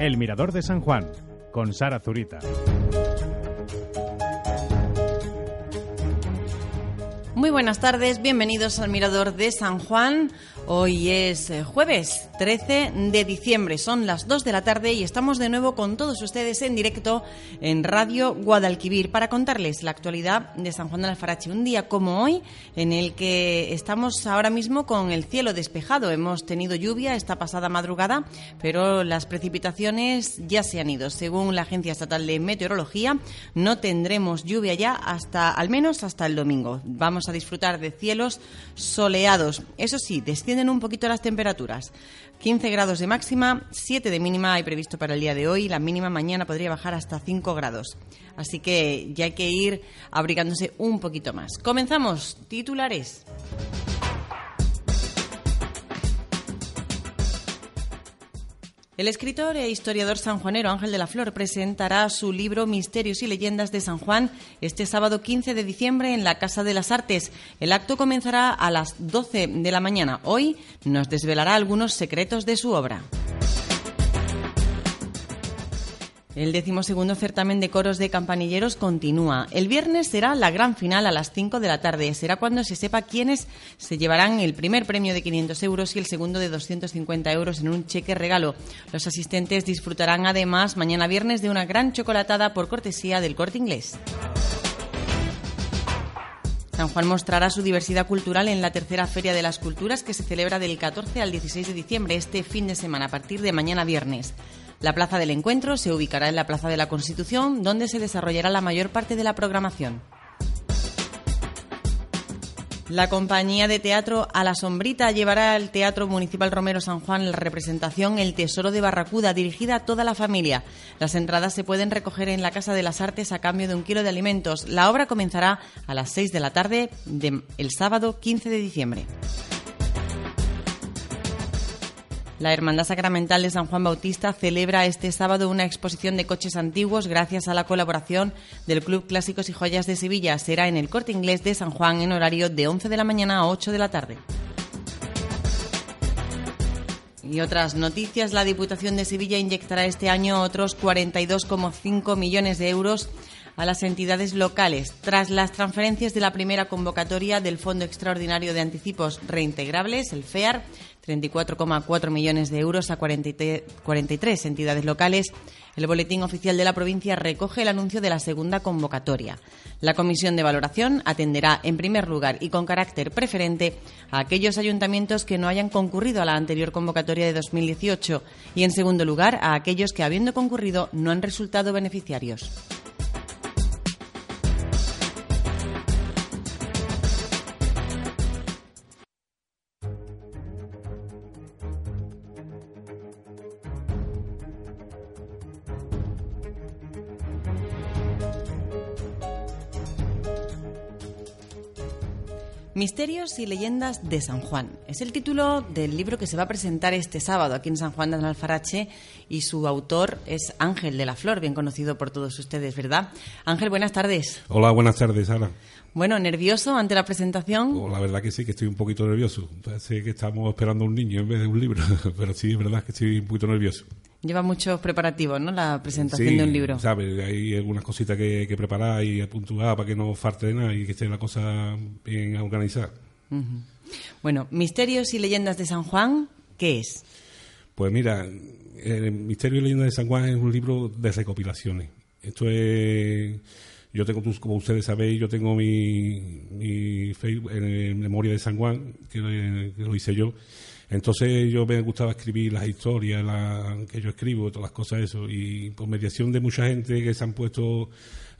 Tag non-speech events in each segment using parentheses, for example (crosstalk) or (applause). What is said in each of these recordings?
El Mirador de San Juan, con Sara Zurita. Muy buenas tardes, bienvenidos al Mirador de San Juan. Hoy es eh, jueves 13 de diciembre, son las 2 de la tarde y estamos de nuevo con todos ustedes en directo en Radio Guadalquivir para contarles la actualidad de San Juan de Alfarache. Un día como hoy en el que estamos ahora mismo con el cielo despejado. Hemos tenido lluvia esta pasada madrugada, pero las precipitaciones ya se han ido. Según la Agencia Estatal de Meteorología, no tendremos lluvia ya hasta al menos hasta el domingo. Vamos a disfrutar de cielos soleados. Eso sí, desciende un poquito las temperaturas. 15 grados de máxima, 7 de mínima hay previsto para el día de hoy. La mínima mañana podría bajar hasta 5 grados. Así que ya hay que ir abrigándose un poquito más. Comenzamos. Titulares. El escritor e historiador sanjuanero Ángel de la Flor presentará su libro Misterios y Leyendas de San Juan este sábado 15 de diciembre en la Casa de las Artes. El acto comenzará a las 12 de la mañana. Hoy nos desvelará algunos secretos de su obra. El decimosegundo certamen de coros de campanilleros continúa. El viernes será la gran final a las 5 de la tarde. Será cuando se sepa quiénes se llevarán el primer premio de 500 euros y el segundo de 250 euros en un cheque regalo. Los asistentes disfrutarán además mañana viernes de una gran chocolatada por cortesía del corte inglés. San Juan mostrará su diversidad cultural en la tercera Feria de las Culturas que se celebra del 14 al 16 de diciembre, este fin de semana, a partir de mañana viernes. La plaza del encuentro se ubicará en la Plaza de la Constitución, donde se desarrollará la mayor parte de la programación. La compañía de teatro A la Sombrita llevará al Teatro Municipal Romero San Juan la representación El Tesoro de Barracuda, dirigida a toda la familia. Las entradas se pueden recoger en la Casa de las Artes a cambio de un kilo de alimentos. La obra comenzará a las 6 de la tarde del sábado 15 de diciembre. La Hermandad Sacramental de San Juan Bautista celebra este sábado una exposición de coches antiguos gracias a la colaboración del Club Clásicos y Joyas de Sevilla. Será en el Corte Inglés de San Juan en horario de 11 de la mañana a 8 de la tarde. Y otras noticias, la Diputación de Sevilla inyectará este año otros 42,5 millones de euros a las entidades locales tras las transferencias de la primera convocatoria del Fondo Extraordinario de Anticipos Reintegrables, el FEAR, 34,4 millones de euros a 43 entidades locales. El boletín oficial de la provincia recoge el anuncio de la segunda convocatoria. La comisión de valoración atenderá, en primer lugar y con carácter preferente, a aquellos ayuntamientos que no hayan concurrido a la anterior convocatoria de 2018 y, en segundo lugar, a aquellos que, habiendo concurrido, no han resultado beneficiarios. Misterios y leyendas de San Juan. Es el título del libro que se va a presentar este sábado aquí en San Juan de Alfarache y su autor es Ángel de la Flor, bien conocido por todos ustedes, ¿verdad? Ángel, buenas tardes. Hola, buenas tardes, Ana. Bueno, ¿nervioso ante la presentación? Oh, la verdad que sí, que estoy un poquito nervioso. Parece que estamos esperando a un niño en vez de un libro, (laughs) pero sí, es verdad que estoy un poquito nervioso. Lleva muchos preparativos, ¿no? La presentación de un libro. sabes, hay algunas cositas que, preparar y apuntar para que no falte de nada y que esté la cosa bien organizada. Bueno, Misterios y Leyendas de San Juan, ¿qué es? Pues mira, el Misterio y Leyendas de San Juan es un libro de recopilaciones. Esto es... Yo tengo, como ustedes sabéis, yo tengo mi, Facebook en Memoria de San Juan, que lo hice yo entonces yo me gustaba escribir las historias que yo escribo, todas las cosas eso, y por mediación de mucha gente que se han puesto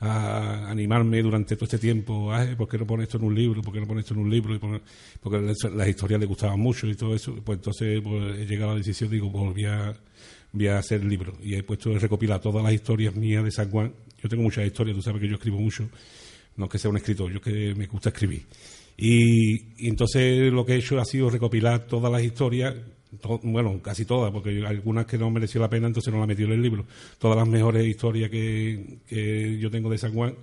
a animarme durante todo este tiempo, ¿por qué no pones esto en un libro? ¿Por qué no pones esto en un libro? Porque las historias le gustaban mucho y todo eso, pues entonces pues, he llegado a la decisión, digo, pues a, voy a hacer el libro. Y he puesto a recopilar todas las historias mías de San Juan. Yo tengo muchas historias, tú sabes que yo escribo mucho, no que sea un escritor, yo que me gusta escribir. Y, entonces lo que he hecho ha sido recopilar todas las historias, bueno, casi todas, porque algunas que no mereció la pena, entonces no las he metido en el libro. Todas las mejores historias que, que yo tengo de San Juan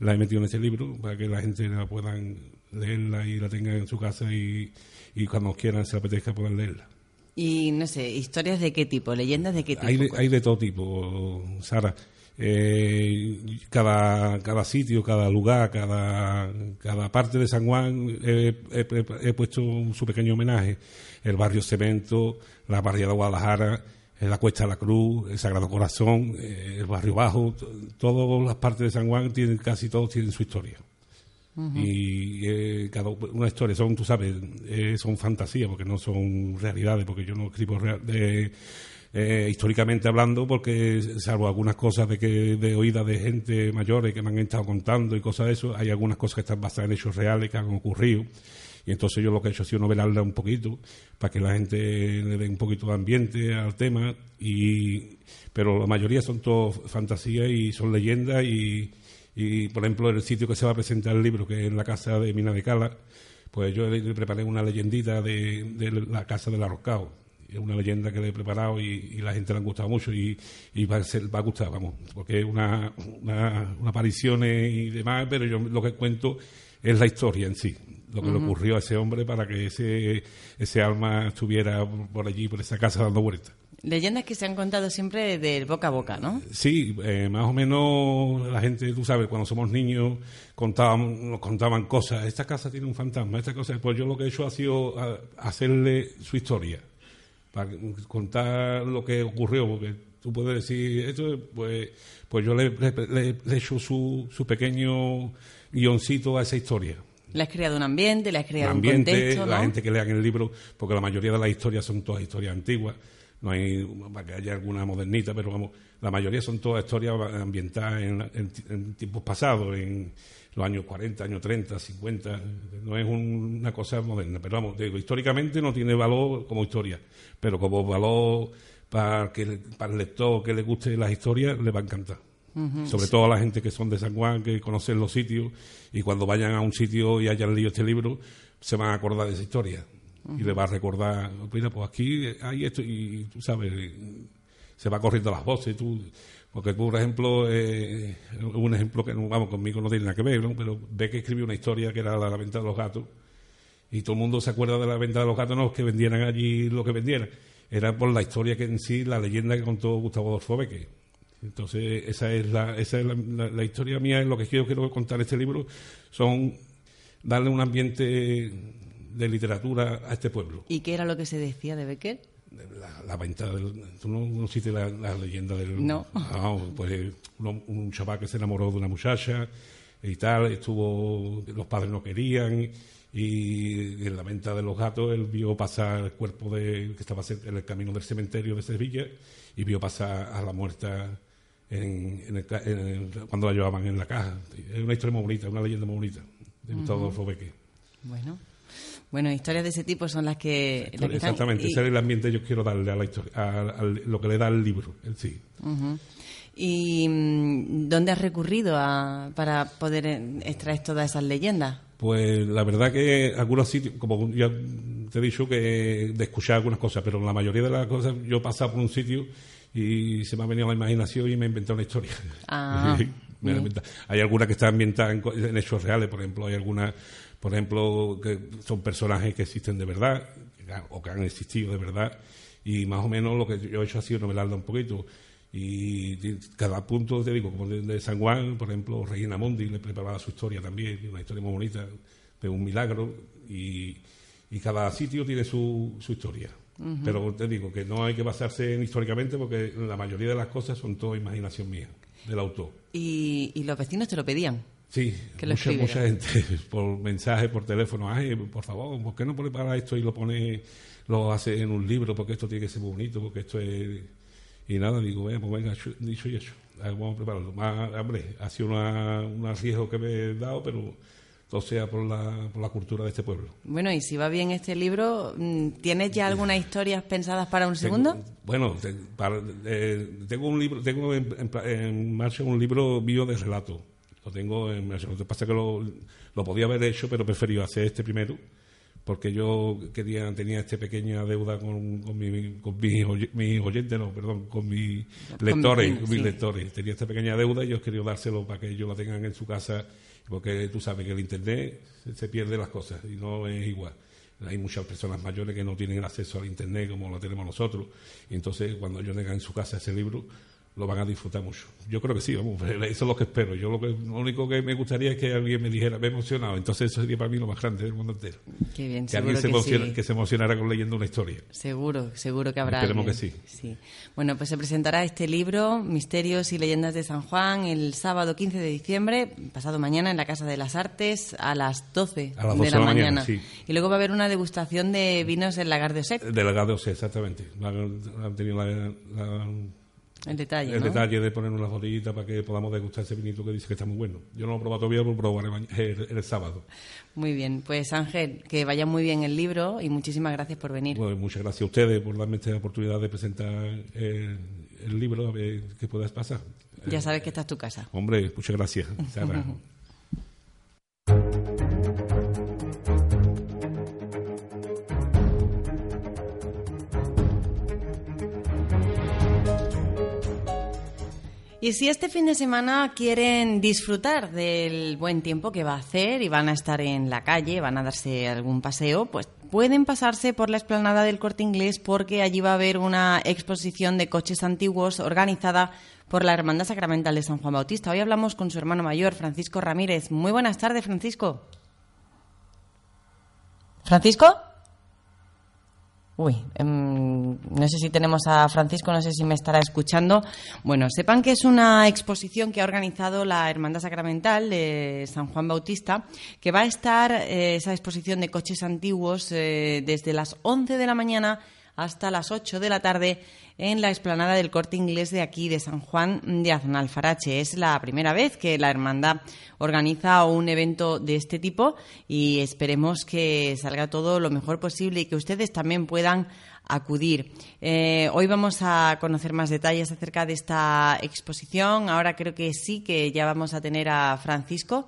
las he metido en ese libro para que la gente la puedan leerla y la tenga en su casa y, y cuando quieran se apetezca puedan leerla. Y no sé, ¿historias de qué tipo? ¿Leyendas de qué tipo? Hay de, hay de todo tipo, Sara. Eh, cada, cada sitio, cada lugar, cada, cada parte de San Juan he, he- he puesto su pequeño homenaje. El barrio Cemento, la barriada de Guadalajara, eh, la Cuesta de la Cruz, el Sagrado Corazón, eh, el barrio Bajo, todas las partes de San Juan tienen, casi todos tienen su historia. Y eh, cada una historia son, tú sabes, eh, son fantasías porque no son realidades, porque yo no escribo real- de, eh, históricamente hablando, porque salvo algunas cosas de que de oídas de gente mayores que me han estado contando y cosas de eso, hay algunas cosas que están basadas en hechos reales que han ocurrido. Y entonces yo lo que he hecho ha sido novelarla un poquito para que la gente le dé un poquito de ambiente al tema. y Pero la mayoría son todos fantasías y son leyendas. Y, y, por ejemplo, en el sitio que se va a presentar el libro, que es la casa de Mina de Cala, pues yo le, preparé una leyendita de, la casa del arrocado. Es una leyenda que le he preparado y, y la gente le ha gustado mucho y, y va, a ser- va a gustar, vamos, porque es una, una, una aparición y demás, pero yo lo que cuento es la historia en sí, lo que le ocurrió a ese hombre para que ese, ese alma estuviera por allí, por esa casa dando vueltas. Leyendas que se han contado siempre del boca a boca, ¿no? Sí, eh, más o menos la gente, tú sabes, cuando somos niños contaban, nos contaban cosas. Esta casa tiene un fantasma, esta cosa. Pues yo lo que he hecho ha sido hacerle su historia, para contar lo que ocurrió, porque tú puedes decir esto, pues, pues yo le, le- le- hecho su, su pequeño guioncito a esa historia. Le has creado un ambiente, le has creado un ambiente, contexto, ¿no? la gente que lea el libro, porque la mayoría de las historias son todas historias antiguas, no hay para que haya alguna modernita, pero vamos, la mayoría son todas historias ambientadas en, en- en tiempos pasados, en los años 40, años 30, 50, no es un- una cosa moderna, pero vamos, digo, históricamente no tiene valor como historia, pero como valor para, que, para el lector que le guste las historias, le va a encantar. Sobre todo a la gente que son de San Juan, que conocen los sitios y cuando vayan a un sitio y hayan leído este libro, se van a acordar de esa historia. Y le va a recordar, mira, pues aquí hay esto y tú sabes, se va corriendo las voces. Tú, porque tú, por ejemplo, eh, un ejemplo que, vamos, conmigo no tiene nada que ver, ¿no? pero ve escribió una historia que era la la venta de los gatos y todo el mundo se acuerda de la venta de los gatos, no que vendieran allí lo que vendieran. Era por la historia que en sí, la leyenda que contó Gustavo Adolfo Beque. Entonces, esa es la, esa es la, historia mía, es lo que quiero, quiero contar este libro, son darle un ambiente de literatura a este pueblo. ¿Y qué era lo que se decía de Becker? La, la venta del... ¿Tú no conociste la, la leyenda del...? No. Ah, pues eh, uno- un chaval que se enamoró de una muchacha y tal, estuvo... Los padres no querían y en la venta de los gatos él vio pasar el cuerpo de... que estaba cerca- en el camino del cementerio de Sevilla y vio pasar a la muerta en, en el en el- cuando la llevaban en la caja. Es una historia muy bonita, una leyenda muy bonita de Gustavo Adolfo Beque. Bueno. Bueno, historias de ese tipo son las que... las que están- Exactamente, y- ese es el ambiente que yo quiero darle a la historia, a, a lo que le da el libro en sí. ¿Y mm, dónde has recurrido a- para poder eh, extraer todas esas leyendas? Pues la verdad que algunos sitios, como ya te he dicho, que de escuchar algunas cosas, pero la mayoría de las cosas yo he pasado por un sitio y se me ha venido la imaginación y me he inventado una historia. Ah, (laughs) Me. Hay algunas que están ambientadas en, en hechos reales, por ejemplo, hay algunas, por ejemplo, que son personajes que existen de verdad o que han existido de verdad y más o menos lo que yo he hecho ha sido novelarla un poquito. Y cada punto, te digo, como de, San Juan, por ejemplo, Regina Mundi le preparaba su historia también, una historia muy bonita, de un milagro, y, y cada sitio tiene su, su historia. Pero te digo que no hay que basarse en históricamente porque la mayoría de las cosas son toda imaginación mía, del autor. Y, y los vecinos te lo pedían. Sí, Que mucha, mucha gente (laughs) por mensaje, por teléfono, ay, por favor, ¿por qué no prepara esto y lo pone, lo hace en un libro? Porque esto tiene que ser bonito, porque esto es... Y nada, digo, venga, pues venga, dicho y hecho, vamos a prepararlo. Más, hombre, ha sido una, un arriesgo que me he dado, pero todo sea por la, por la cultura de este pueblo. Bueno, y si va bien este libro, mm, ¿tienes ya algunas historias pensadas para un segundo? Tengo- bueno, te- para- eh, tengo un libro, tengo en, en en marcha un libro mío de relato. Lo tengo en. Lo que pasa que lo, lo podía haber hecho, pero preferí hacer este primero, porque yo quería tenía esta pequeña deuda con, con, mi, con mis oyentes, no, perdón, con mis lectores, con mis sí. lectores. Tenía esta pequeña deuda y yo quería dárselo para que ellos la tengan en su casa, porque tú sabes que el internet se, se pierde las cosas y no es igual. hay muchas personas mayores que no tienen acceso al Internet como lo tenemos nosotros. Y entonces, cuando yo tenga en su casa ese libro, lo van a disfrutar mucho. Yo creo que sí, vamos, (laughs) eso es lo que espero. Yo lo, que, lo único que me gustaría es que alguien me dijera, me he emocionado. Entonces eso sería para mí lo más grande del mundo entero. Qué bien, que alguien se, que se emocionara con leyendo una historia. Seguro, seguro que habrá. Esperemos que sí. sí. Bueno, pues se presentará este libro, Misterios y Leyendas de San Juan, el sábado 15 de diciembre, pasado mañana, en la Casa de las Artes, a las 12, a las 12 de la, mañana. Y luego va a haber una degustación de vinos en Lagar de Osec. De Lagar de Osec, exactamente. Han tenido la el detalle, El detalle de poner una botellita para que podamos degustar ese vinito que dice que está muy bueno. Yo no lo he probado todavía, lo probaré (laughs) el, sábado. Muy bien, pues Ángel, que vaya muy bien el libro y muchísimas gracias por venir. muchas gracias a ustedes por darme esta oportunidad de presentar el, libro, a ver qué puedas pasar. Ya sabes que esta es tu casa. Hombre, muchas gracias. (laughs) Y si este fin de semana quieren disfrutar del buen tiempo que va a hacer y van a estar en la calle, van a darse algún paseo, pues pueden pasarse por la explanada del Corte Inglés porque allí va a haber una exposición de coches antiguos organizada por la Hermandad Sacramental de San Juan Bautista. Hoy hablamos con su hermano mayor, Francisco Ramírez. Muy buenas tardes, Francisco. ¿Francisco? Uy, em, no sé si tenemos a Francisco, no sé si me estará escuchando. Bueno, sepan que es una exposición que ha organizado la Hermandad Sacramental de San Juan Bautista, que va a estar eh, esa exposición de coches antiguos eh, desde las 11 de la mañana hasta las 8 de la tarde en la explanada del corte inglés de aquí, de San Juan de Aznalfarache. Es la primera vez que la hermandad organiza un evento de este tipo y esperemos que salga todo lo mejor posible y que ustedes también puedan acudir. Eh, hoy vamos a conocer más detalles acerca de esta exposición. Ahora creo que sí que ya vamos a tener a Francisco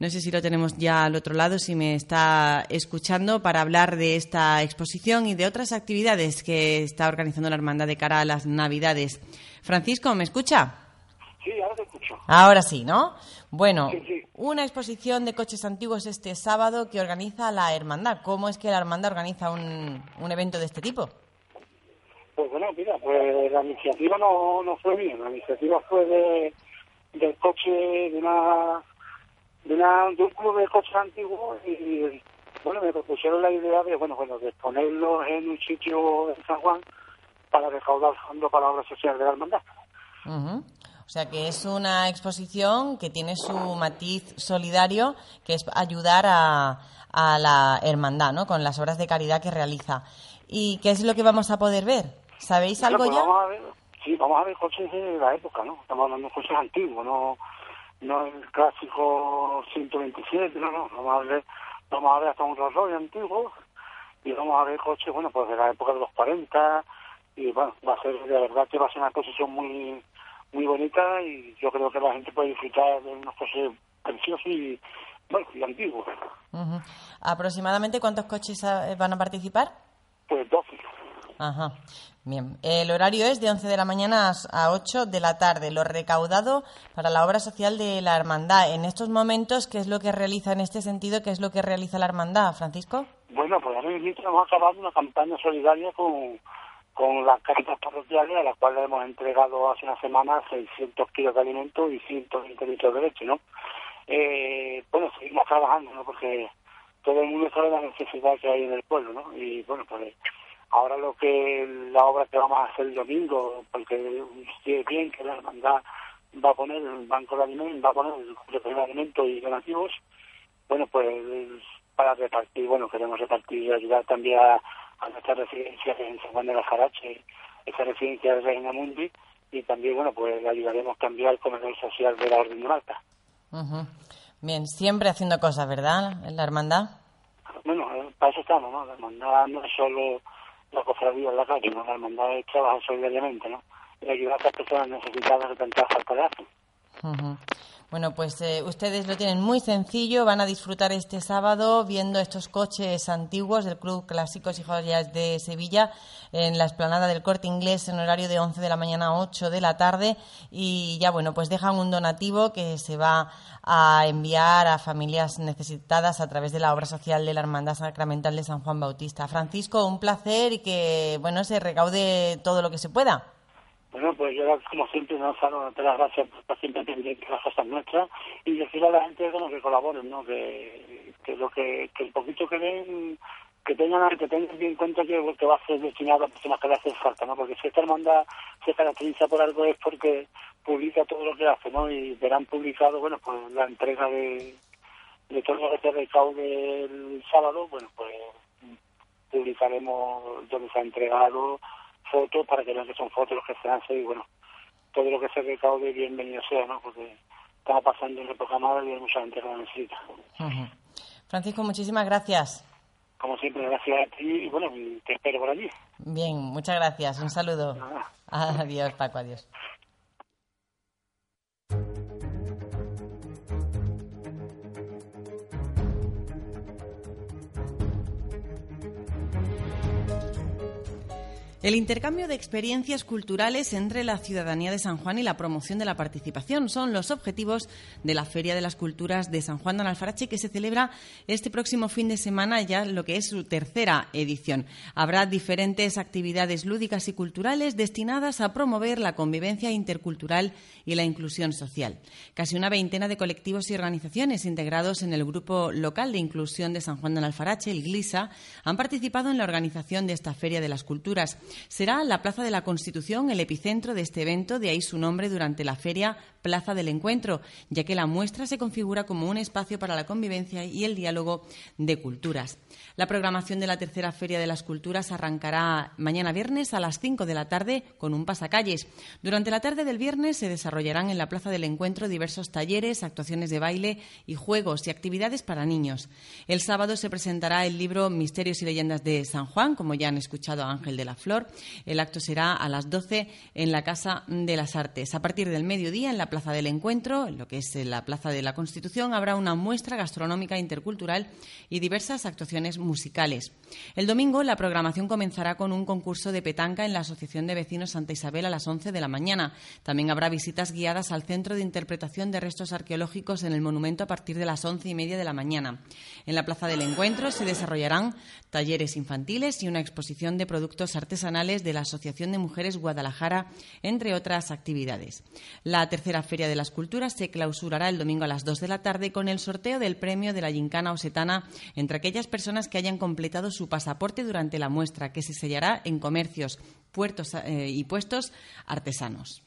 no sé si lo tenemos ya al otro lado, si me está escuchando, para hablar de esta exposición y de otras actividades que está organizando la Hermandad de cara a las Navidades. Francisco, ¿me escucha? Sí, ahora te escucho. Ahora sí, ¿no? Bueno, una exposición de coches antiguos este sábado que organiza la Hermandad. ¿Cómo es que la Hermandad organiza un, un evento de este tipo? Pues bueno, mira, pues la iniciativa no, no fue mía, la iniciativa fue de, del coche de una de, una, de un club de coches antiguos y bueno, me propusieron la idea de, bueno, bueno, de ponerlo en un sitio en San Juan para recaudar fondos para la obra social de la hermandad. O sea que es una exposición que tiene su matiz solidario, que es ayudar a, a la hermandad, ¿no? Con las obras de caridad que realiza. ¿Y qué es lo que vamos a poder ver? ¿Sabéis algo pues ya? Vamos a ver, sí, vamos a ver coches de la época, ¿no? Estamos hablando de coches antiguos, no no el clásico 127, no, no, vamos a ver, vamos a ver hasta un Rolls Royce antiguo y vamos a ver coches, bueno, pues de la época de los 40 y bueno, va a ser, de verdad que va a ser una exposición muy muy bonita y yo creo que la gente puede disfrutar de unos coches preciosos y, bueno, y antiguos. ¿Aproximadamente cuántos coches eh, van a participar? Pues 12. Ajá. Bien, el horario es de 11 de la mañana a 8 de la tarde. Lo recaudado para la obra social de la hermandad. En estos momentos, ¿qué es lo que realiza en este sentido? ¿Qué es lo que realiza la hermandad, Francisco? Bueno, pues ahora mismo hemos acabado una campaña solidaria con, con las caritas parroquiales, a las cuales hemos entregado hace una semana 600 kilos de alimentos y 120 litros de leche, ¿no? Eh, bueno, seguimos trabajando, ¿no? Porque todo el mundo sabe la necesidad que hay en el pueblo, ¿no? Y bueno, pues Ahora lo que la obra que vamos a hacer el domingo, porque si bien que la hermandad va a poner el banco de alimentos, va a poner el de alimentos y donativos, bueno, pues para repartir, bueno, queremos repartir y ayudar también a, nuestra residencia en San Juan de la Jarache, esa residencia de Reina Mundi, y también, bueno, pues ayudaremos también al comedor social de la Orden de Malta. Bien, siempre haciendo cosas, ¿verdad? En la hermandad. Bueno, para eso estamos, ¿no? La hermandad no es solo la cofradía en la calle, ¿no? La hermandad trabaja solidariamente, ¿no? Y ayudar a las personas necesitadas de tanta Bueno, pues eh, ustedes lo tienen muy sencillo, van a disfrutar este sábado viendo estos coches antiguos del Club Clásicos y Joyas de Sevilla en la esplanada del Corte Inglés en horario de 11 de la mañana a 8 de la tarde y ya bueno, pues dejan un donativo que se va a enviar a familias necesitadas a través de la obra social de la Hermandad Sacramental de San Juan Bautista. Francisco, un placer y que bueno, se recaude todo lo que se pueda. Bueno, pues yo, como siempre, no Saro, darte las gracias por siempre de las cosas nuestras y decirle a la gente que, que colaboren, ¿no? Que, que lo que, que el poquito que den, que tengan, que tengan en cuenta que, que va a ser destinado a personas que le hacen falta, ¿no? Porque si esta hermandad se caracteriza por algo es porque publica todo lo que hace, ¿no? Y verán publicado, bueno, pues la entrega de, de todo lo que se recaude el sábado, bueno, pues publicaremos donde se ha entregado fotos para que vean que son fotos los que se hacen y bueno, todo lo que se recaude bienvenido sea, ¿no? Porque estamos pasando en época mala y hay mucha gente que lo necesita. Francisco, muchísimas gracias. Como siempre, gracias a ti y bueno, te espero por allí. Bien, muchas gracias. Un saludo. Adiós, Paco, adiós. El intercambio de experiencias culturales entre la ciudadanía de San Juan y la promoción de la participación son los objetivos de la Feria de las Culturas de San Juan de Alfarache que se celebra este próximo fin de semana, ya lo que es su tercera edición. Habrá diferentes actividades lúdicas y culturales destinadas a promover la convivencia intercultural y la inclusión social. Casi una veintena de colectivos y organizaciones integrados en el Grupo Local de Inclusión de San Juan de Alfarache, el GLISA, han participado en la organización de esta Feria de las Culturas. Será la Plaza de la Constitución el epicentro de este evento, de ahí su nombre durante la feria Plaza del Encuentro, ya que la muestra se configura como un espacio para la convivencia y el diálogo de culturas. La programación de la tercera Feria de las Culturas arrancará mañana viernes a las 5 de la tarde con un pasacalles. Durante la tarde del viernes se desarrollarán en la Plaza del Encuentro diversos talleres, actuaciones de baile y juegos y actividades para niños. El sábado se presentará el libro Misterios y Leyendas de San Juan, como ya han escuchado a Ángel de la Flor. El acto será a las 12 en la Casa de las Artes. A partir del mediodía, en la Plaza del Encuentro, en lo que es la Plaza de la Constitución, habrá una muestra gastronómica intercultural y diversas actuaciones musicales. El domingo, la programación comenzará con un concurso de petanca en la Asociación de Vecinos Santa Isabel a las 11 de la mañana. También habrá visitas guiadas al Centro de Interpretación de Restos Arqueológicos en el monumento a partir de las once y media de la mañana. En la Plaza del Encuentro se desarrollarán talleres infantiles y una exposición de productos artesanales de la Asociación de Mujeres Guadalajara, entre otras actividades. La tercera Feria de las Culturas se clausurará el domingo a las 2 de la tarde con el sorteo del premio de la Gincana Osetana entre aquellas personas que hayan completado su pasaporte durante la muestra, que se sellará en comercios, puertos eh, y puestos artesanos.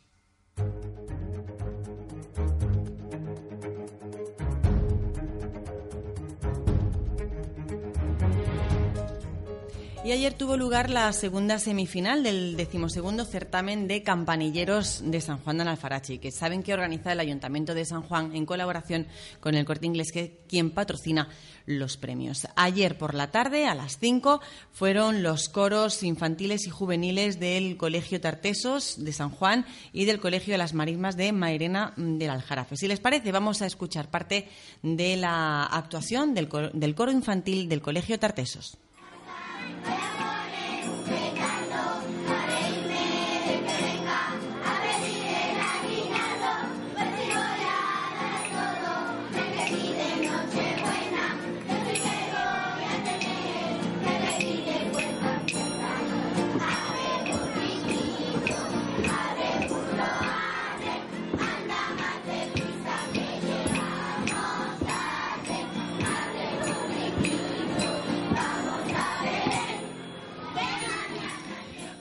Y ayer tuvo lugar la segunda semifinal del decimosegundo certamen de campanilleros de San Juan de Alfarache, que saben que organiza el Ayuntamiento de San Juan en colaboración con el Corte Inglés, que quien patrocina los premios. Ayer por la tarde, a las 5, fueron los coros infantiles y juveniles del Colegio Tartesos de San Juan y del Colegio de las Marismas de Mairena del Aljarafe. Si les parece, vamos a escuchar parte de la actuación del, del coro infantil del Colegio Tartesos. 哎呀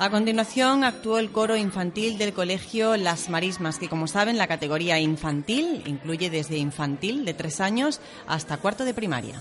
A continuación actuó el coro infantil del colegio Las Marismas, que como saben la categoría infantil incluye desde infantil de tres años hasta cuarto de primaria.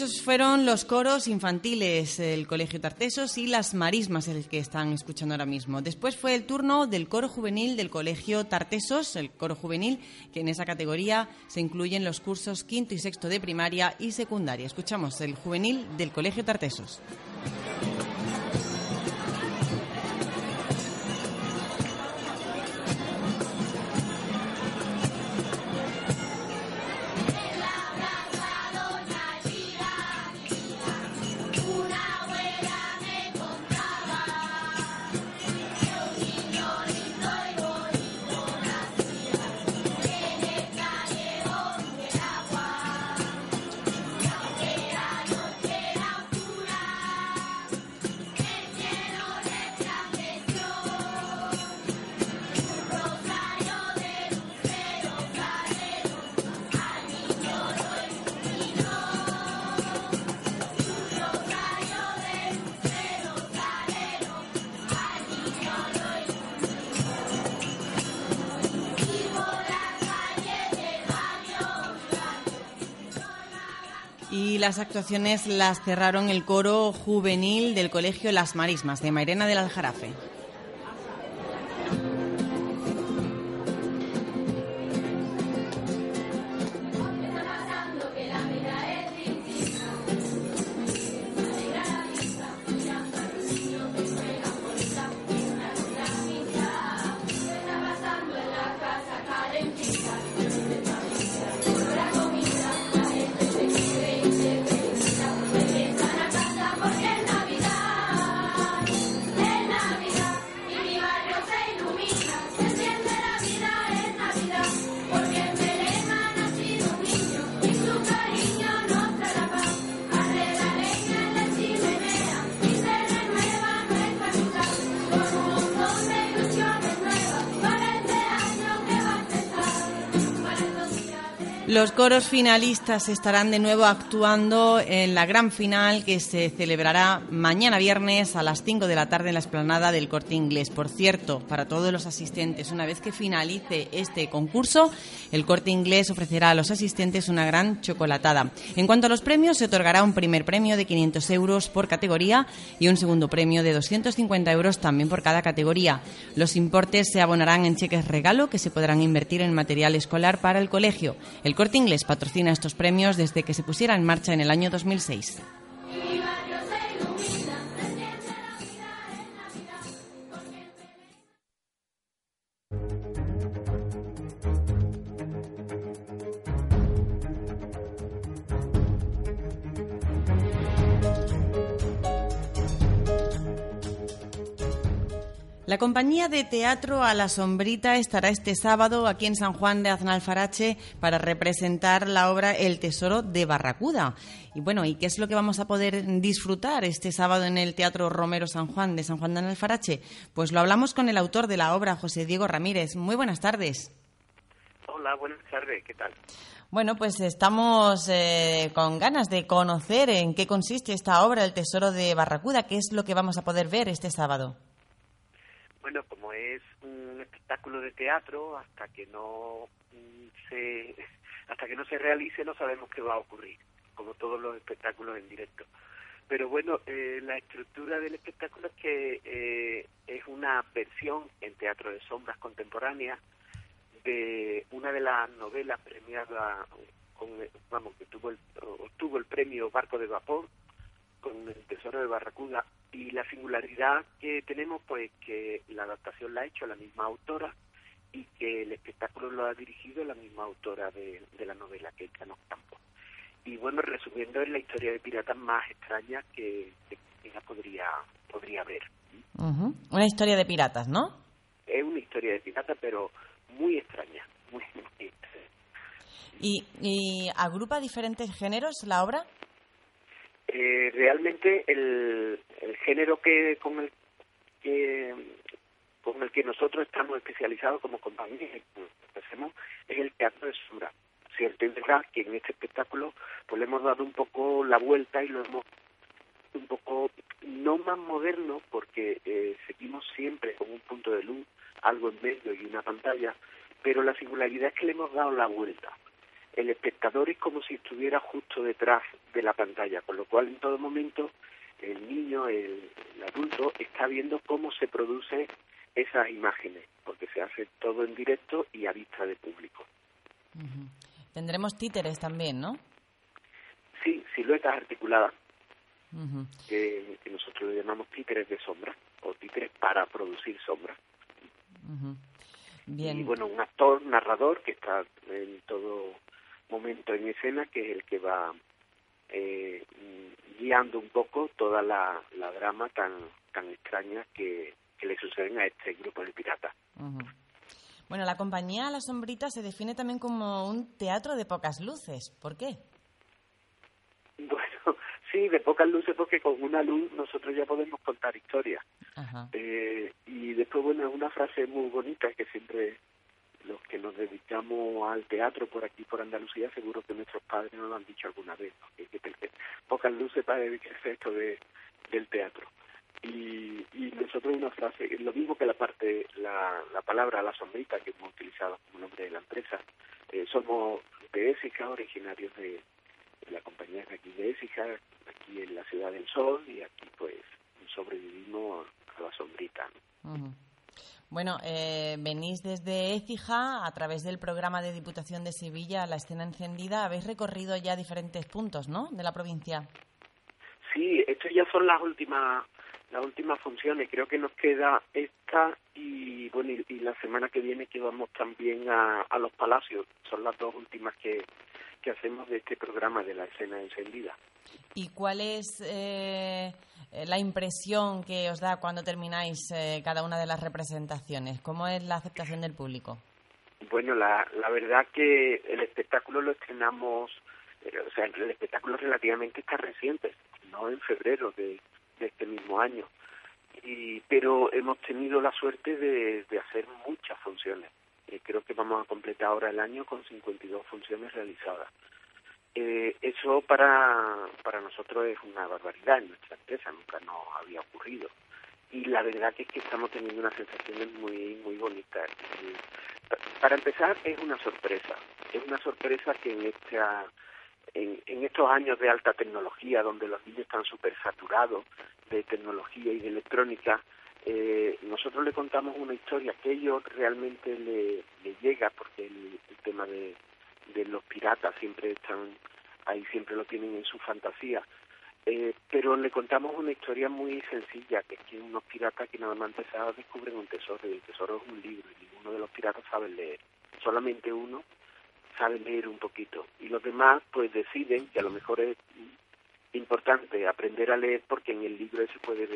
Esos fueron los coros infantiles, el Colegio Tartesos y las marismas, el que están escuchando ahora mismo. Después fue el turno del coro juvenil del Colegio Tartesos, el coro juvenil, que en esa categoría se incluyen los cursos quinto y sexto de primaria y secundaria. Escuchamos el juvenil del Colegio Tartesos. Las actuaciones las cerraron el coro juvenil del Colegio Las Marismas de Mairena del Aljarafe. Los coros finalistas estarán de nuevo actuando en la gran final que se celebrará mañana viernes a las 5 de la tarde en la esplanada del Corte Inglés. Por cierto, para todos los asistentes, una vez que finalice este concurso, el Corte Inglés ofrecerá a los asistentes una gran chocolatada. En cuanto a los premios, se otorgará un primer premio de 500 euros por categoría y un segundo premio de 250 euros también por cada categoría. Los importes se abonarán en cheques regalo que se podrán invertir en material escolar para el colegio. El Corte Inglés patrocina estos premios desde que se pusiera en marcha en el año 2006. La compañía de teatro A la Sombrita estará este sábado aquí en San Juan de Aznalfarache para representar la obra El Tesoro de Barracuda. Y bueno, ¿y qué es lo que vamos a poder disfrutar este sábado en el Teatro Romero San Juan de San Juan de Aznalfarache? Pues lo hablamos con el autor de la obra, José Diego Ramírez. Muy buenas tardes. Hola, buenas tardes, ¿qué tal? Bueno, pues estamos eh, con ganas de conocer en qué consiste esta obra, El Tesoro de Barracuda. ¿Qué es lo que vamos a poder ver este sábado? Bueno, como es un espectáculo de teatro, hasta que no se hasta que no se realice no sabemos qué va a ocurrir, como todos los espectáculos en directo. Pero bueno, eh, la estructura del espectáculo es que eh, es una versión en teatro de sombras contemporáneas de una de las novelas premiadas con, vamos, que tuvo el, obtuvo el premio Barco de Vapor con el Tesoro de Barracuda y la singularidad que tenemos pues que la adaptación la ha hecho la misma autora y que el espectáculo lo ha dirigido la misma autora de, la novela que es Canos Campos y bueno resumiendo es la historia de piratas más extraña que, que podría podría ver una historia de piratas no es una historia de piratas pero muy extraña muy, (laughs) extraña. ¿Y, ¿Y agrupa diferentes géneros la obra? Eh, realmente el, género que con el que con el que nosotros estamos especializados como compañía hacemos es el teatro de sura cierto es verdad que en este espectáculo pues le hemos dado un poco la vuelta y lo hemos un poco no más moderno porque eh, seguimos siempre con un punto de luz algo en medio y una pantalla pero la singularidad es que le hemos dado la vuelta el espectador es como si estuviera justo detrás de la pantalla, con lo cual en todo momento el niño, el, adulto, está viendo cómo se producen esas imágenes, porque se hace todo en directo y a vista de público. Tendremos títeres también, ¿no? Sí, siluetas articuladas, que, nosotros le llamamos títeres de sombra, o títeres para producir sombra. Bien. Y bueno, un actor, narrador, que está en todo momento en escena, que es el que va eh, guiando un poco toda la, la drama tan, tan extraña que, le suceden a este grupo de piratas. Bueno, la compañía La Sombrita se define también como un teatro de pocas luces. ¿Por qué? Bueno, (laughs) sí, de pocas luces porque con una luz nosotros ya podemos contar historias. Eh, y después, bueno, es una frase muy bonita que siempre los que nos dedicamos al teatro por aquí, por Andalucía, seguro que nuestros padres nos lo han dicho alguna vez, que, pocas luces para dedicarse a esto de, del teatro. Y, y nosotros una frase, lo mismo que la parte, la, la palabra la sombrita que hemos utilizado como nombre de la empresa, eh, somos de Écija, originarios de, la compañía de aquí de Écija, aquí en la ciudad del Sol, y aquí pues sobrevivimos a la sombrita. Bueno, eh, venís desde Écija a través del programa de Diputación de Sevilla, La Escena Encendida. Habéis recorrido ya diferentes puntos, ¿no?, de la provincia. Sí, estas ya son las últimas las últimas funciones. Creo que nos queda esta y bueno y, la semana que viene que vamos también a, a los palacios. Son las dos últimas que, que hacemos de este programa de la escena encendida. ¿Y cuál es eh, la impresión que os da cuando termináis eh, cada una de las representaciones? ¿Cómo es la aceptación del público? Bueno, la, la verdad que el espectáculo lo estrenamos, eh, o sea, el espectáculo relativamente está reciente, no en febrero de, este mismo año. Y, pero hemos tenido la suerte de, de hacer muchas funciones. Creo que vamos a completar ahora el año con 52 funciones realizadas. Eh, eso para, para nosotros es una barbaridad en nuestra empresa, nunca nos había ocurrido. Y la verdad es que estamos teniendo unas sensaciones muy, muy bonitas. Para empezar, es una sorpresa. Es una sorpresa que en, esta, en, en estos años de alta tecnología, donde los niños están súper saturados de tecnología y de electrónica, eh, nosotros le contamos una historia que ellos realmente le, le llega, porque el tema de, de los piratas siempre están ahí, siempre lo tienen en su fantasía. Eh, pero le contamos una historia muy sencilla, que es que unos piratas que nada más empezados descubren un tesoro, y el tesoro es un libro, y ninguno de los piratas sabe leer. Solamente uno sabe leer un poquito. Y los demás pues deciden que a lo mejor es importante aprender a leer porque en el libro se puede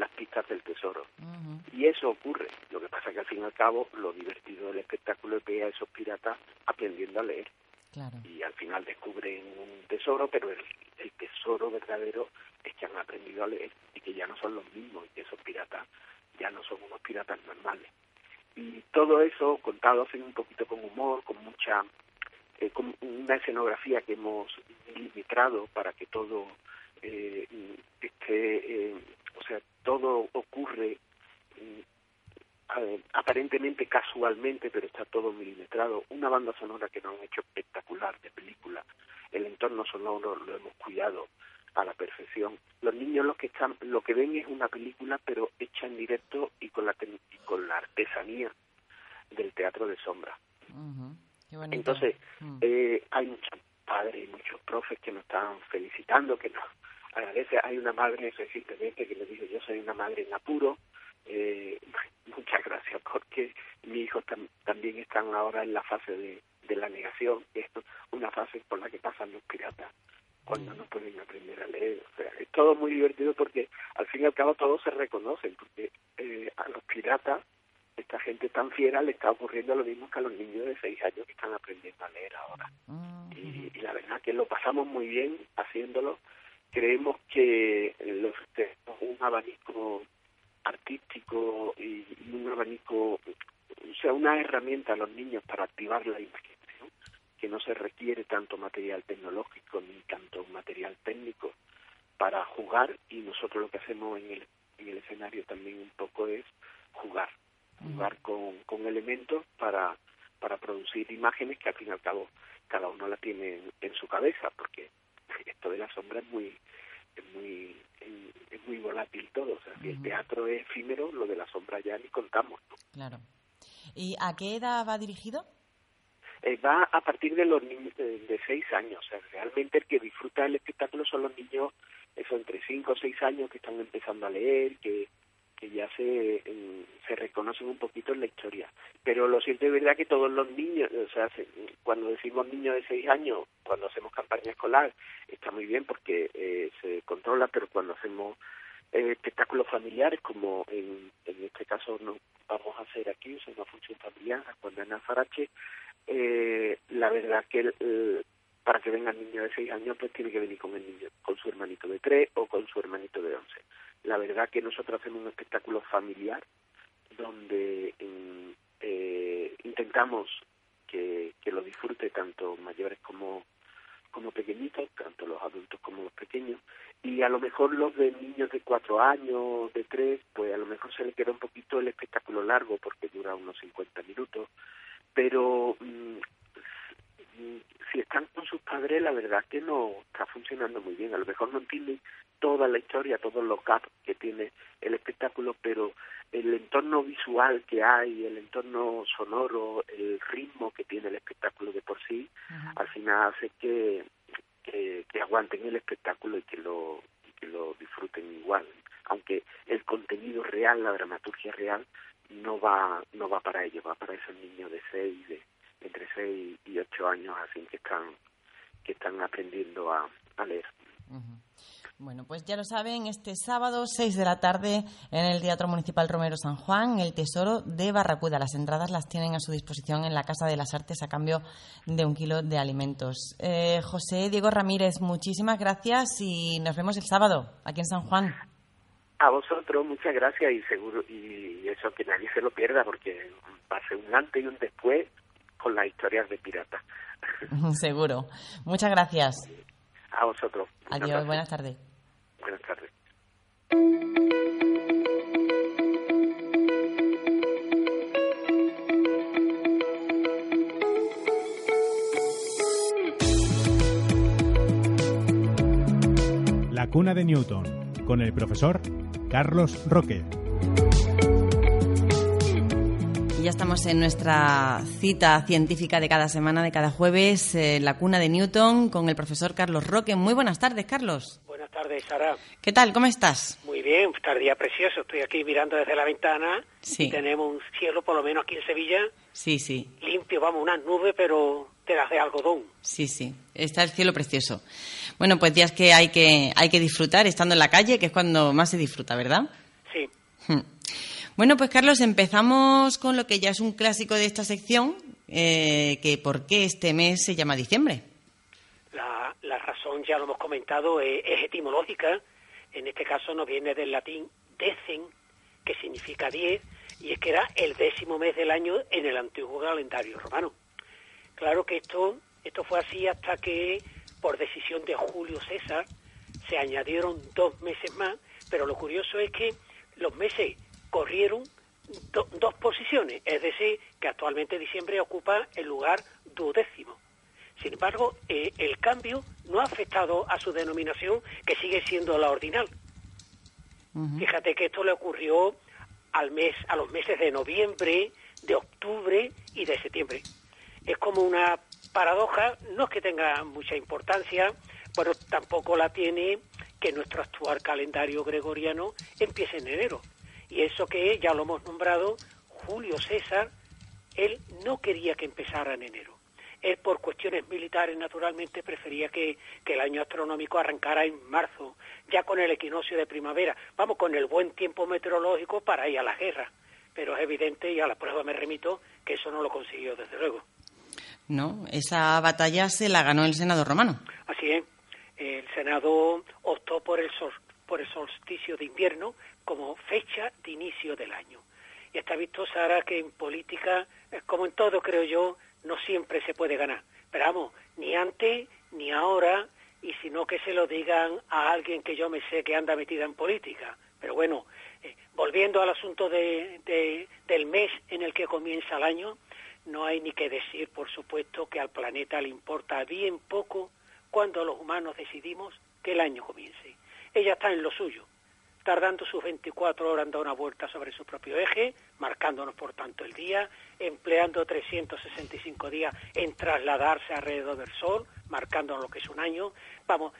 las pistas del tesoro. Y eso ocurre. Lo que pasa es que al fin y al cabo lo divertido del espectáculo es ver a esos piratas aprendiendo a leer. Y al final descubren un tesoro, pero el, tesoro verdadero es que han aprendido a leer y que ya no son los mismos y que esos piratas ya no son unos piratas normales. Y todo eso contado así un poquito con humor, con mucha eh, con una escenografía que hemos limitado para que todo eh, esté eh, o sea, todo ocurre mm, aparentemente casualmente, pero está todo milimetrado. Una banda sonora que nos han hecho espectacular de película. El entorno sonoro lo hemos cuidado a la perfección. Los niños lo que están, lo que ven es una película, pero hecha en directo y con la con la artesanía del teatro de sombra. Entonces, mm. eh, hay muchos padres y muchos profes que nos están felicitando, que nos agradece. Hay una madre recientemente que le dijo, yo soy una madre en apuro. Eh, (laughs) muchas gracias porque mi hijo también están ahora en la fase de, de la negación, que es una fase por la que pasan los piratas cuando no pueden aprender a leer. O sea, es todo muy divertido porque al fin y al cabo todos se reconocen, porque eh, a los piratas, esta gente tan fiera, le está ocurriendo lo mismo que a los niños de seis años que están aprendiendo a leer ahora. y, y, la verdad que lo pasamos muy bien haciéndolo creemos que los, un abanico artístico y, un abanico, o sea, una herramienta a los niños para activar la imaginación, que no se requiere tanto material tecnológico ni tanto material técnico para jugar y nosotros lo que hacemos en el, en el escenario también un poco es jugar, jugar con, con elementos para para producir imágenes que al fin y al cabo cada uno la tiene en, su cabeza, porque esto de la sombra es muy es muy es muy volátil todo, o sea, si el teatro es efímero, lo de la sombra ya ni contamos. Claro. ¿Y a qué edad va dirigido? Eh, va a partir de los niños de, seis años. O sea, realmente el que disfruta del espectáculo son los niños, eso entre cinco o seis años que están empezando a leer, que, que ya se, se reconocen un poquito en la historia. Pero lo cierto es verdad que todos los niños, o sea, cuando decimos niños de seis años, cuando hacemos campaña escolar, está muy bien porque eh, se controla, pero cuando hacemos eh, espectáculos familiares, como en, en este caso no vamos a hacer aquí, es una función familiar, cuando en Farache, eh, la verdad que para que venga el niño de seis años, pues tiene que venir con el niño, con su hermanito de tres o con su hermanito de once. La verdad que nosotros hacemos un espectáculo familiar donde eh, intentamos que, que lo disfrute tanto mayores como como pequeñitos, tanto los adultos como los pequeños, y a lo mejor los de niños de cuatro años, de tres, pues a lo mejor se le queda un poquito el espectáculo largo porque dura unos 50 minutos, pero mm, si están con sus padres, la verdad que no está funcionando muy bien. A lo mejor no entienden toda la historia, todos los gaps que tiene el espectáculo, pero el entorno visual que hay, el entorno sonoro, el ritmo que tiene el espectáculo de por sí, al final hace que, que, aguanten el espectáculo y que lo, que lo disfruten igual. Aunque el contenido real, la dramaturgia real, no va no va para ellos, va para esos niños de seis, de entre seis y ocho años, así que están que están aprendiendo a, leer. Bueno, pues ya lo saben, este sábado 6 de la tarde en el Teatro Municipal Romero San Juan, El Tesoro de Barracuda. Las entradas las tienen a su disposición en la Casa de las Artes a cambio de un kilo de alimentos. Eh, José Diego Ramírez, muchísimas gracias y nos vemos el sábado aquí en San Juan. A vosotros, muchas gracias y seguro, y eso que nadie se lo pierda porque va a ser un antes y un después con las historias de piratas. (laughs) Seguro. Muchas gracias. A vosotros. Adiós, buenas tardes. Buenas tardes. La cuna de Newton, con el profesor Carlos Roque. Ya estamos en nuestra cita científica de cada semana, de cada jueves, eh, la cuna de Newton, con el profesor Carlos Roque. Muy buenas tardes, Carlos. Buenas tardes, Sara. ¿Qué tal? ¿Cómo estás? Muy bien, tardía precioso. Estoy aquí mirando desde la ventana. Sí. Y tenemos un cielo, por lo menos aquí en Sevilla. Sí, sí. Limpio, vamos, unas nubes, pero te las de algodón. Sí, sí. Está el cielo precioso. Bueno, pues días que hay que, hay que disfrutar estando en la calle, que es cuando más se disfruta, ¿verdad? Sí. Hmm. Bueno, pues Carlos, empezamos con lo que ya es un clásico de esta sección, eh, que por qué este mes se llama diciembre. La, razón, ya lo hemos comentado, es, etimológica. En este caso nos viene del latín decen, que significa diez, y es que era el décimo mes del año en el antiguo calendario romano. Claro que esto, esto fue así hasta que, por decisión de Julio César, se añadieron dos meses más, pero lo curioso es que los meses corrieron dos posiciones, es decir, que actualmente diciembre ocupa el lugar duodécimo. Sin embargo, eh, el cambio no ha afectado a su denominación, que sigue siendo la ordinal. Fíjate que esto le ocurrió al mes, a los meses de noviembre, de octubre y de septiembre. Es como una paradoja, no es que tenga mucha importancia, pero tampoco la tiene que nuestro actual calendario gregoriano empiece en enero. Y eso que ya lo hemos nombrado, Julio César, él no quería que empezara en enero. Él por cuestiones militares naturalmente prefería que, el año astronómico arrancara en marzo, ya con el equinoccio de primavera, vamos, con el buen tiempo meteorológico para ir a la guerra. Pero es evidente, y a la prueba me remito, que eso no lo consiguió desde luego. No, esa batalla se la ganó el Senado romano. Así es. El Senado optó por el, por el solsticio de invierno como fecha de inicio del año. Y está visto, Sara, que en política, como en todo, creo yo, no siempre se puede ganar. Pero vamos, ni antes ni ahora, y sino que se lo digan a alguien que yo me sé que anda metida en política. Pero bueno, eh, volviendo al asunto de, del mes en el que comienza el año, no hay ni que decir, por supuesto, que al planeta le importa bien poco cuando los humanos decidimos que el año comience. Ella está en lo suyo, tardando sus 24 horas en dar una vuelta sobre su propio eje, marcándonos por tanto el día, empleando 365 días en trasladarse alrededor del Sol, marcándonos lo que es un año. Vamos,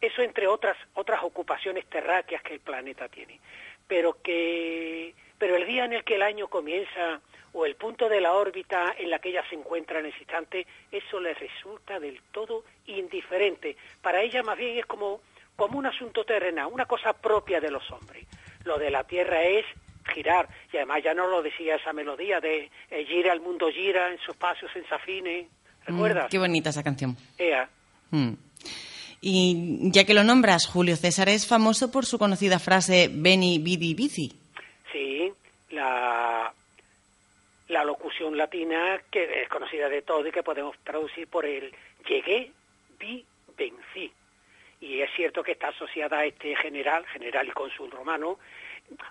eso entre otras otras ocupaciones terráqueas que el planeta tiene. Pero que pero el día en el que el año comienza o el punto de la órbita en la que ella se encuentra en ese instante, eso le resulta del todo indiferente. Para ella más bien es como como un asunto terrenal, una cosa propia de los hombres. Lo de la Tierra es girar, y además ya no lo decía esa melodía de eh, gira, el mundo gira en sus pasos en Safine, ¿recuerdas? Mm, qué bonita esa canción. Ea. Mm. Y ya que lo nombras, Julio César es famoso por su conocida frase Beni Vidi Vici. Sí, la, la locución latina que es conocida de todo y que podemos traducir por el llegué, vi, vencí y es cierto que está asociada a este general, general y cónsul romano,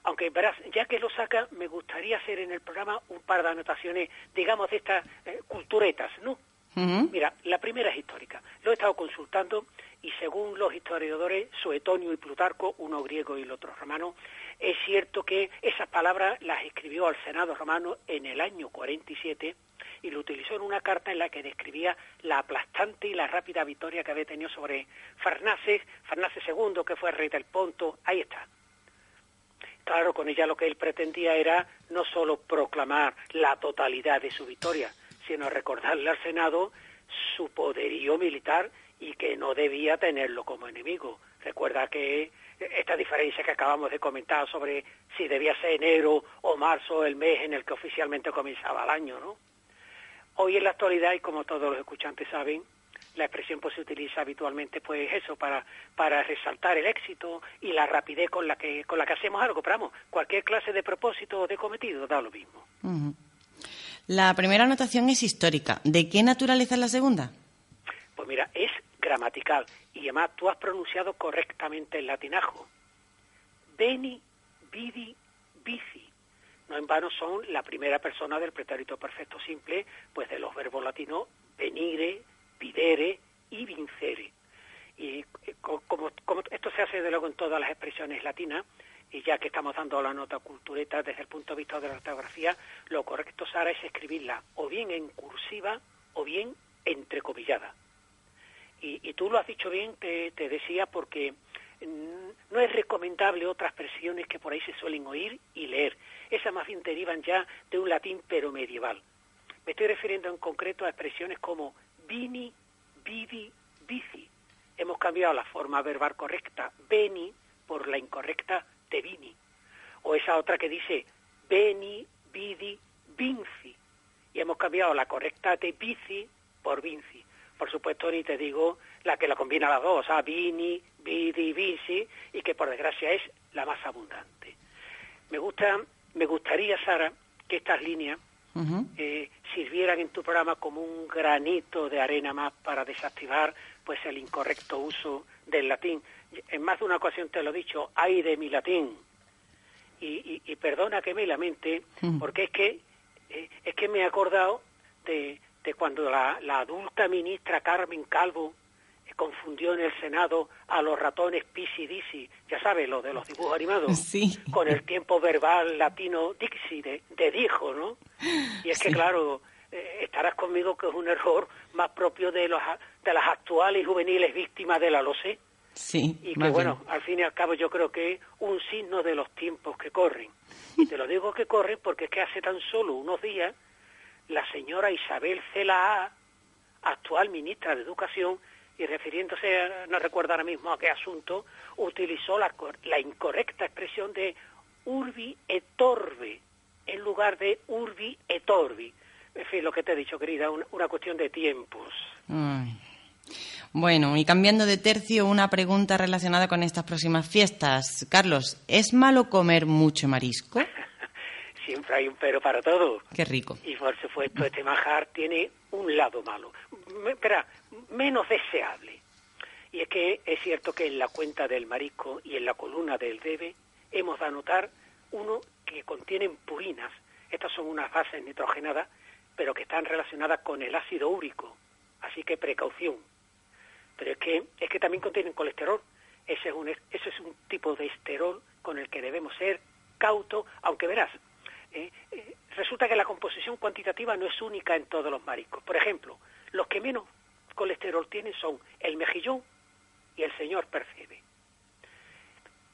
aunque verás, ya que lo saca, me gustaría hacer en el programa un par de anotaciones, digamos, de estas eh, culturetas, ¿no? Mira, la primera es histórica. Lo he estado consultando y según los historiadores Suetonio y Plutarco, uno griego y el otro romano, es cierto que esas palabras las escribió al Senado romano en el año 47 y lo utilizó en una carta en la que describía la aplastante y la rápida victoria que había tenido sobre Farnaces, Farnaces II, que fue rey del Ponto, ahí está. Claro, con ella lo que él pretendía era no solo proclamar la totalidad de su victoria, sino recordarle al Senado su poderío militar y que no debía tenerlo como enemigo. Recuerda que esta diferencia que acabamos de comentar sobre si debía ser enero o marzo el mes en el que oficialmente comenzaba el año, ¿no? Hoy en la actualidad, y como todos los escuchantes saben, la expresión pues se utiliza habitualmente pues eso para para resaltar el éxito y la rapidez con la que con la que hacemos algo. Pero vamos cualquier clase de propósito o de cometido da lo mismo. La primera anotación es histórica. De qué naturaleza es la segunda pues mira es gramatical y además tú has pronunciado correctamente el latinajo beni vidi vici no en vano son la primera persona del pretérito perfecto simple, pues de los verbos latinos venire, videre y vincere. Y eh, como, esto se hace de luego en todas las expresiones latinas, y ya que estamos dando la nota cultureta desde el punto de vista de la ortografía, lo correcto, Sara, es escribirla o bien en cursiva o bien entrecomillada. Y, tú lo has dicho bien, te, decía, porque no es recomendable otras versiones que por ahí se suelen oír y leer. Esas más bien derivan ya de un latín pero medieval. Me estoy refiriendo en concreto a expresiones como vini, vidi, vici. Hemos cambiado la forma verbal correcta veni por la incorrecta te vini. O esa otra que dice veni, vidi, vinci. Y hemos cambiado la correcta de bici por vinci. Por supuesto, ni te digo la que la combina las dos, o sea, vini, vidi, vici, y que por desgracia es la más abundante. Me gusta me gustaría, Sara, que estas líneas eh, sirvieran en tu programa como un granito de arena más para desactivar pues el incorrecto uso del latín. En más de una ocasión te lo he dicho, ay de mi latín. Y, perdona que me lamente, porque es que eh, es que me he acordado de, de cuando la, la adulta ministra Carmen Calvo confundió en el Senado a los ratones Pisi Disi, ya sabes, lo de los dibujos animados, (laughs) con el tiempo verbal latino Dixi, de, dijo, ¿no? Y es que, claro, eh, estarás conmigo que es un error más propio de, los, de las actuales y juveniles víctimas de la LOCE. Sí, y que, bueno, al fin y al cabo yo creo que es un signo de los tiempos que corren. Y te lo digo que corren porque es que hace tan solo unos días la señora Isabel Cela actual ministra de Educación, y refiriéndose, no recuerdo ahora mismo a qué asunto, utilizó la, la incorrecta expresión de urbi et orbe en lugar de urbi et orbi. En fin, lo que te he dicho, querida, una, cuestión de tiempos. Bueno, y cambiando de tercio, una pregunta relacionada con estas próximas fiestas. Carlos, ¿es malo comer mucho marisco? (laughs) Siempre hay un pero para todo. Qué rico. Y por supuesto, este majar tiene un lado malo. Espera, menos deseable. Y es que es cierto que en la cuenta del marisco y en la columna del debe hemos de anotar uno que contienen purinas. Estas son unas bases nitrogenadas pero que están relacionadas con el ácido úrico, así que precaución. Pero es que, es que también contienen colesterol. Ese es, un, ese es un tipo de esterol con el que debemos ser cautos, aunque verás, eh, eh, resulta que la composición cuantitativa no es única en todos los mariscos. Por ejemplo, los que menos colesterol tienen son el mejillón y el señor percebe.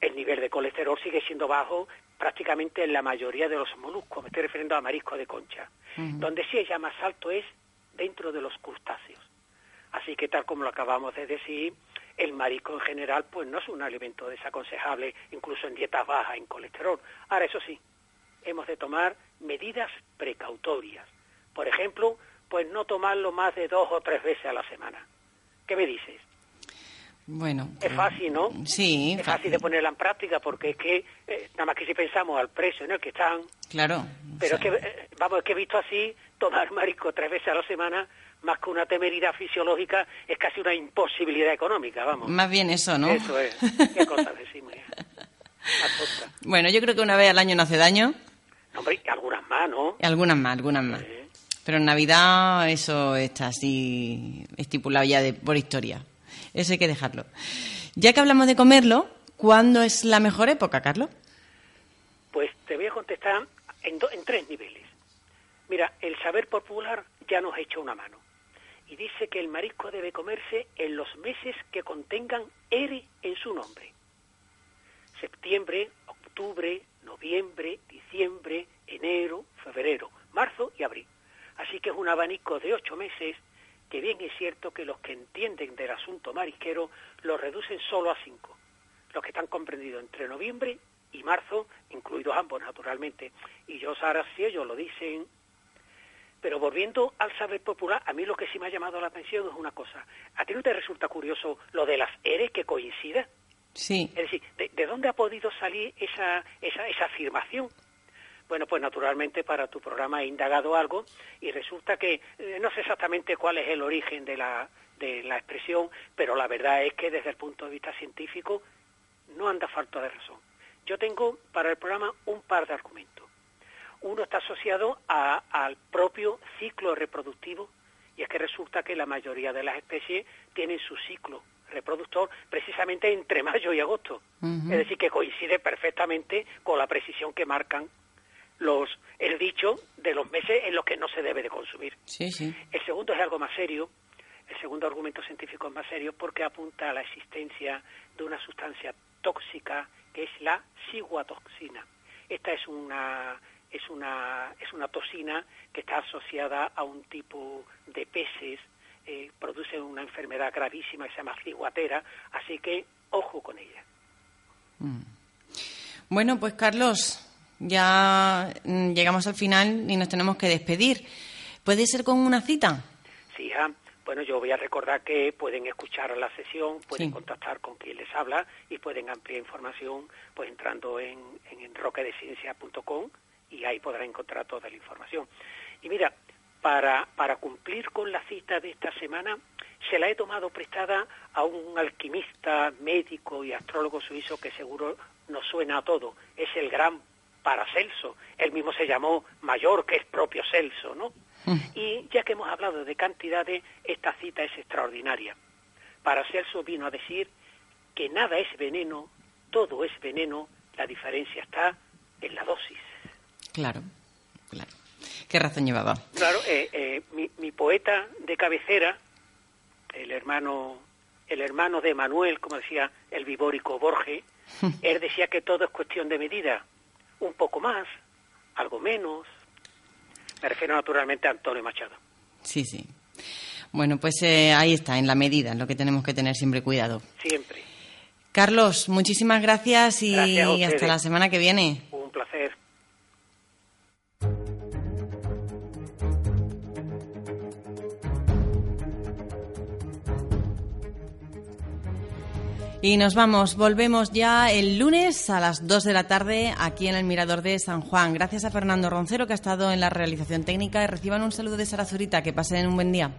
El nivel de colesterol sigue siendo bajo prácticamente en la mayoría de los moluscos, me estoy refiriendo a marisco de concha. Donde sí es ya más alto es dentro de los crustáceos. Así que tal como lo acabamos de decir, el marisco en general pues no es un alimento desaconsejable, incluso en dietas bajas en colesterol. Ahora, eso sí, hemos de tomar medidas precautorias. Por ejemplo, pues no tomarlo más de dos o tres veces a la semana. ¿Qué me dices? Bueno. Es pues, fácil, ¿no? Sí. Es fácil, de ponerla en práctica porque es que, eh, nada más que si pensamos al precio en el que están. Claro. Pero es que, eh, vamos, es que he visto así tomar (laughs) marisco tres veces a la semana, más que una temeridad fisiológica, es casi una imposibilidad económica, vamos. Más bien eso, ¿no? Eso es. ¿Qué cosa decimos? (laughs) bueno, yo creo que una vez al año no hace daño. Hombre, algunas más, ¿no? Algunas más, algunas más. Pero en Navidad eso está así estipulado ya de, por historia. Eso hay que dejarlo. Ya que hablamos de comerlo, ¿cuándo es la mejor época, Carlos? Pues te voy a contestar en, en tres niveles. Mira, el saber popular ya nos ha hecho una mano y dice que el marisco debe comerse en los meses que contengan ERE en su nombre. Septiembre, octubre, noviembre, diciembre, enero, febrero, marzo y abril. Así que es un abanico de ocho meses que bien es cierto que los que entienden del asunto marisquero lo reducen solo a cinco, los que están comprendidos entre noviembre y marzo, incluidos ambos naturalmente, y yo ahora si ellos lo dicen, pero volviendo al saber popular, a mí lo que sí me ha llamado la atención es una cosa, ¿a ti no te resulta curioso lo de las eres que coincida? Sí. Es decir, ¿de, dónde ha podido salir esa, esa, esa afirmación? Bueno, pues naturalmente para tu programa he indagado algo y resulta que eh, no sé exactamente cuál es el origen de la, de la expresión, pero la verdad es que desde el punto de vista científico no anda falta de razón. Yo tengo para el programa un par de argumentos. Uno está asociado al propio ciclo reproductivo y es que resulta que la mayoría de las especies tienen su ciclo reproductor precisamente entre mayo y agosto. Es decir, que coincide perfectamente con la precisión que marcan los el dicho de los meses en los que no se debe de consumir. Sí, sí. El segundo es algo más serio. El segundo argumento científico es más serio porque apunta a la existencia de una sustancia tóxica que es la ciguatoxina. Esta es una es una es una toxina que está asociada a un tipo de peces, eh, produce una enfermedad gravísima que se llama ciguatera, así que ojo con ella. Mm. Bueno, pues Carlos, ya mm, llegamos al final y nos tenemos que despedir. ¿Puede ser con una cita? Sí, bueno, yo voy a recordar que pueden escuchar la sesión, pueden contactar con quien les habla y pueden ampliar información pues entrando en, en roquedeciencia.com y ahí podrán encontrar toda la información. Y mira, para, para cumplir con la cita de esta semana, se la he tomado prestada a un alquimista, médico y astrólogo suizo que seguro nos suena a todo. Es el gran Paracelso, él mismo se llamó mayor que es propio Celso, ¿no? Mm. Y ya que hemos hablado de cantidades, esta cita es extraordinaria. Paracelso vino a decir que nada es veneno, todo es veneno, la diferencia está en la dosis. Claro, claro. ¿Qué razón llevaba? Claro, eh, eh, mi, mi, poeta de cabecera, el hermano, el hermano de Manuel, como decía el vivórico Borges, él decía que todo es cuestión de medida un poco más, algo menos. Me refiero naturalmente a Antonio Machado. Sí, sí. Bueno, pues eh, ahí está, en la medida, en lo que tenemos que tener siempre cuidado. Siempre. Carlos, muchísimas gracias y hasta la semana que viene. Un placer. Y nos vamos, volvemos ya el lunes a las 2 de la tarde aquí en el Mirador de San Juan. Gracias a Fernando Roncero que ha estado en la realización técnica y reciban un saludo de Sara Zurita. Que pasen un buen día.